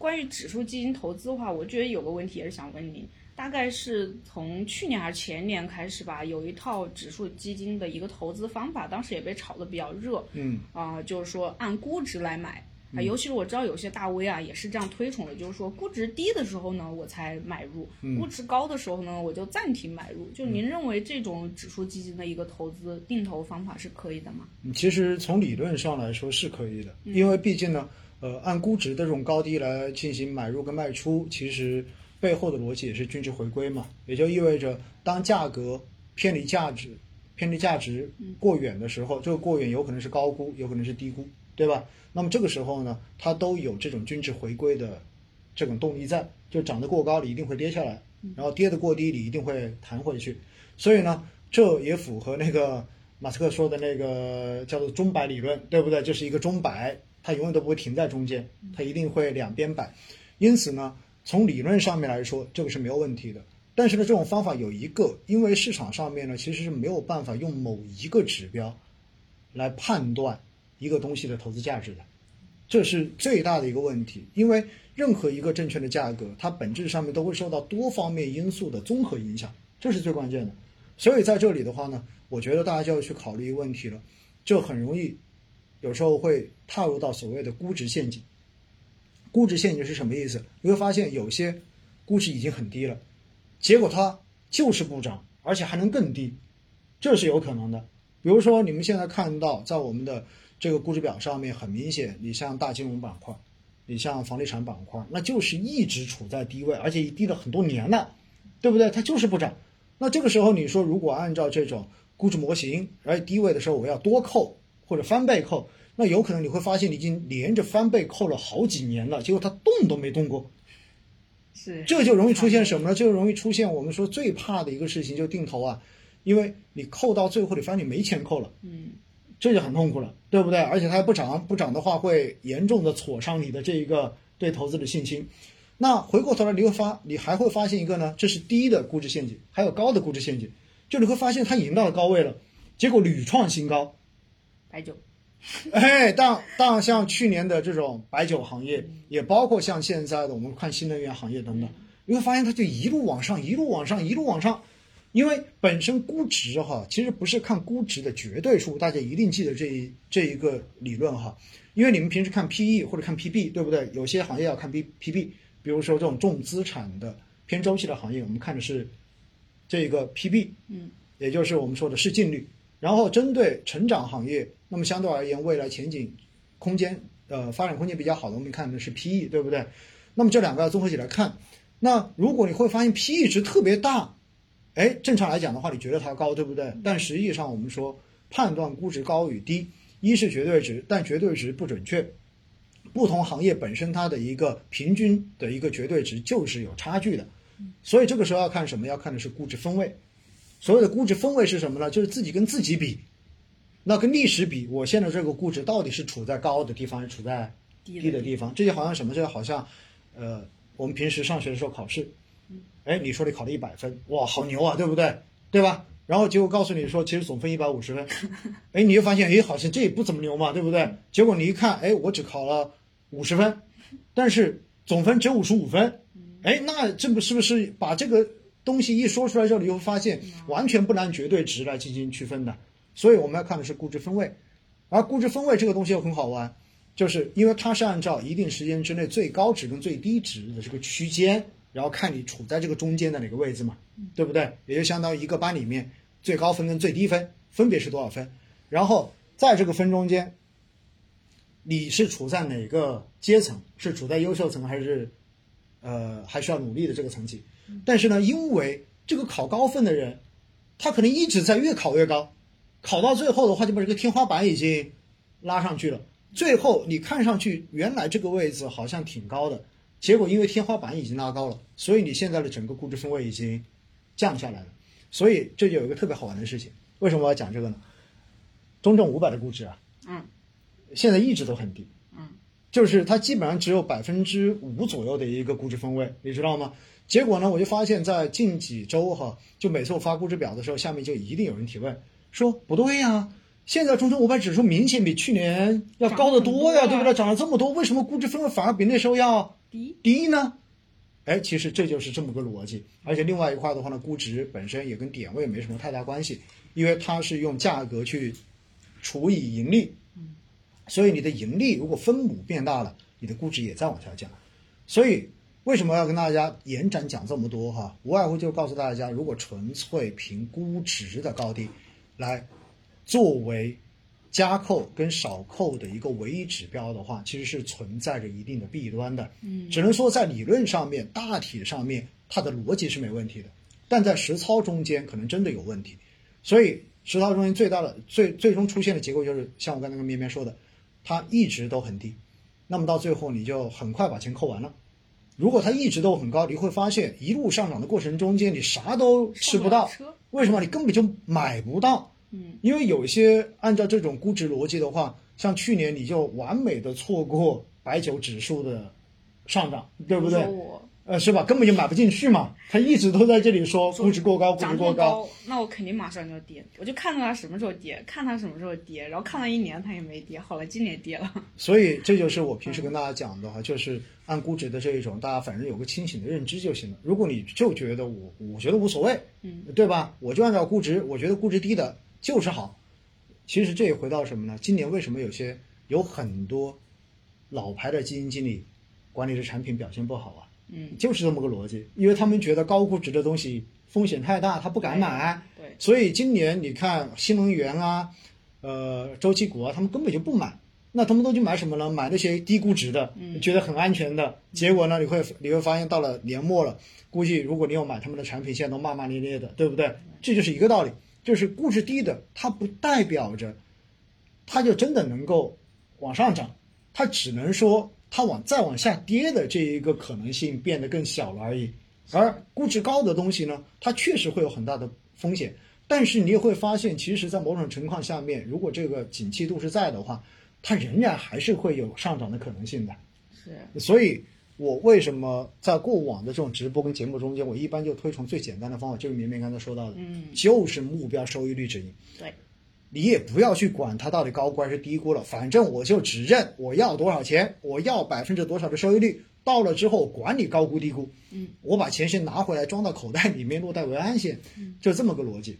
关于指数基金投资的话，我觉得有个问题也是想问您，大概是从去年还是前年开始吧，有一套指数基金的一个投资方法，当时也被炒得比较热，嗯啊、就是说按估值来买。啊，尤其是我知道有些大 V 啊，也是这样推崇的，就是说估值低的时候呢，我才买入；估值高的时候呢，我就暂停买入。就您认为这种指数基金的一个投资定投方法是可以的吗？其实从理论上来说是可以的，因为毕竟呢，呃，按估值的这种高低来进行买入跟卖出，其实背后的逻辑也是均值回归嘛，也就意味着当价格偏离价值、偏离价值过远的时候，这个过远有可能是高估，有可能是低估，对吧？那么这个时候呢，它都有这种均值回归的这种动力在，就涨得过高，你一定会跌下来，然后跌得过低，你一定会弹回去。所以呢，这也符合那个马斯克说的那个叫做钟摆理论，对不对？就是一个钟摆，它永远都不会停在中间，它一定会两边摆。因此呢，从理论上面来说，这个是没有问题的。但是呢，这种方法有一个，因为市场上面呢，其实是没有办法用某一个指标来判断一个东西的投资价值的，这是最大的一个问题。因为任何一个证券的价格，它本质上面都会受到多方面因素的综合影响，这是最关键的。所以在这里的话呢，我觉得大家就要去考虑一个问题了，就很容易有时候会踏入到所谓的估值陷阱。估值陷阱是什么意思？你会发现有些估值已经很低了，结果它就是不涨，而且还能更低，这是有可能的。比如说你们现在看到在我们的这个估值表上面，很明显，你像大金融板块，你像房地产板块，那就是一直处在低位，而且已低了很多年了，对不对？它就是不涨。那这个时候你说，如果按照这种估值模型，而低位的时候我要多扣或者翻倍扣，那有可能你会发现你已经连着翻倍扣了好几年了，结果它动都没动过。是这就容易出现什么呢？这就容易出现我们说最怕的一个事情，就定投啊，因为你扣到最后，你发现你没钱扣了，嗯，这就很痛苦了，对不对？而且它还不涨，不涨的话会严重的挫伤你的这一个对投资的信心。那回过头来，你会发，你还会发现一个呢，这是低的估值陷阱，还有高的估值陷阱。就你会发现它已经到了高位了，结果屡创新高，白酒，哎，当当，像去年的这种白酒行业，也包括像现在的我们看新能源行业等等，你会发现它就一路往上，一路往上，一路往上。因为本身估值哈，其实不是看估值的绝对数，大家一定记得这一这一个理论哈。因为你们平时看 PE 或者看 PB，对不对？有些行业要看 P PB，比如说这种重资产的偏周期的行业，我们看的是这个 PB，嗯，也就是我们说的市净率。然后针对成长行业，那么相对而言，未来前景空间呃发展空间比较好的，我们看的是 PE，对不对？那么这两个要综合起来看。那如果你会发现 PE 值特别大，哎，正常来讲的话，你觉得它高，对不对？但实际上我们说判断估值高与低，一是绝对值，但绝对值不准确。不同行业本身它的一个平均的一个绝对值就是有差距的，所以这个时候要看什么？要看的是估值分位。所谓的估值分位是什么呢？就是自己跟自己比，那跟历史比，我现在这个估值到底是处在高的地方，还是处在低低的地方？这就好像什么？这就好像，呃，我们平时上学的时候考试，哎，你说你考了一百分，哇，好牛啊，对不对？对吧？然后结果告诉你说，其实总分一百五十分，哎，你就发现，哎，好像这也不怎么牛嘛，对不对？结果你一看，哎，我只考了五十分，但是总分只有五十五分，哎，那这不是不是把这个东西一说出来之后，你会发现完全不能按绝对值来进行区分的。所以我们要看的是估值分位，而估值分位这个东西又很好玩，就是因为它是按照一定时间之内最高值跟最低值的这个区间，然后看你处在这个中间的哪个位置嘛，对不对？也就相当于一个班里面最高分跟最低分分别是多少分，然后在这个分中间，你是处在哪个阶层？是处在优秀层还是呃还需要努力的这个层级？但是呢，因为这个考高分的人，他可能一直在越考越高，考到最后的话，就把这个天花板已经拉上去了。最后你看上去原来这个位置好像挺高的，结果因为天花板已经拉高了，所以你现在的整个估值分位已经降下来了。所以这就有一个特别好玩的事情，为什么我要讲这个呢？中证五百的估值啊，嗯，现在一直都很低，嗯，就是它基本上只有百分之五左右的一个估值分位，你知道吗？结果呢，我就发现，在近几周哈，就每次我发估值表的时候，下面就一定有人提问说不对呀、现在中证五百指数明显比去年要高得多呀，对不对？涨了这么多，为什么估值分位反而比那时候要低低呢？哎，其实这就是这么个逻辑。而且另外一块的话呢，估值本身也跟点位没什么太大关系，因为它是用价格去除以盈利，所以你的盈利如果分母变大了，你的估值也在往下降。所以为什么要跟大家延展讲这么多哈？无外乎就告诉大家，如果纯粹凭估值的高低来作为加扣跟少扣的一个唯一指标的话，其实是存在着一定的弊端的。嗯，只能说在理论上面、大体上面，它的逻辑是没问题的，但在实操中间可能真的有问题。所以实操中间最大的、最最终出现的结果就是像我刚才跟绵绵说的，它一直都很低，那么到最后你就很快把钱扣完了。如果它一直都很高，你会发现一路上涨的过程中间，你啥都吃不到。为什么？你根本就买不到。嗯，因为有一些按照这种估值逻辑的话，像去年你就完美的错过白酒指数的上涨，对不对？呃，是吧？根本就买不进去嘛。他一直都在这里说估值过高，估值过高，那我肯定马上就要跌。我就看到它什么时候跌，看它什么时候跌，然后看了一年它也没跌，好了，今年跌了。所以这就是我平时跟大家讲的哈，就是按估值的这一种，大家反正有个清醒的认知就行了。如果你就觉得我，我觉得无所谓，嗯，对吧？我就按照估值，我觉得估值低的就是好。其实这也回到什么呢？今年为什么有些有很多老牌的基金经理管理的产品表现不好啊？嗯，就是这么个逻辑，因为他们觉得高估值的东西风险太大，他不敢买。对，所以今年你看新能源啊，呃，周期股啊，他们根本就不买。那他们都去买什么呢？买那些低估值的，觉得很安全的。结果呢，你会你会发现到了年末了，估计如果你要买他们的产品，现在都骂骂咧咧的，对不对？这就是一个道理，就是估值低的，它不代表着它就真的能够往上涨，它只能说。它往再往下跌的这一个可能性变得更小了而已，而估值高的东西呢，它确实会有很大的风险，但是你也会发现，其实，在某种情况下面，如果这个景气度是在的话，它仍然还是会有上涨的可能性的。是，所以我为什么在过往的这种直播跟节目中间，我一般就推崇最简单的方法，就是绵绵刚才说到的，嗯，就是目标收益率指引。对。你也不要去管它到底高估还是低估了，反正我就只认我要多少钱，我要百分之多少的收益率。到了之后管你高估低估，嗯，我把钱先拿回来装到口袋里面，落袋为安先，就这么个逻辑。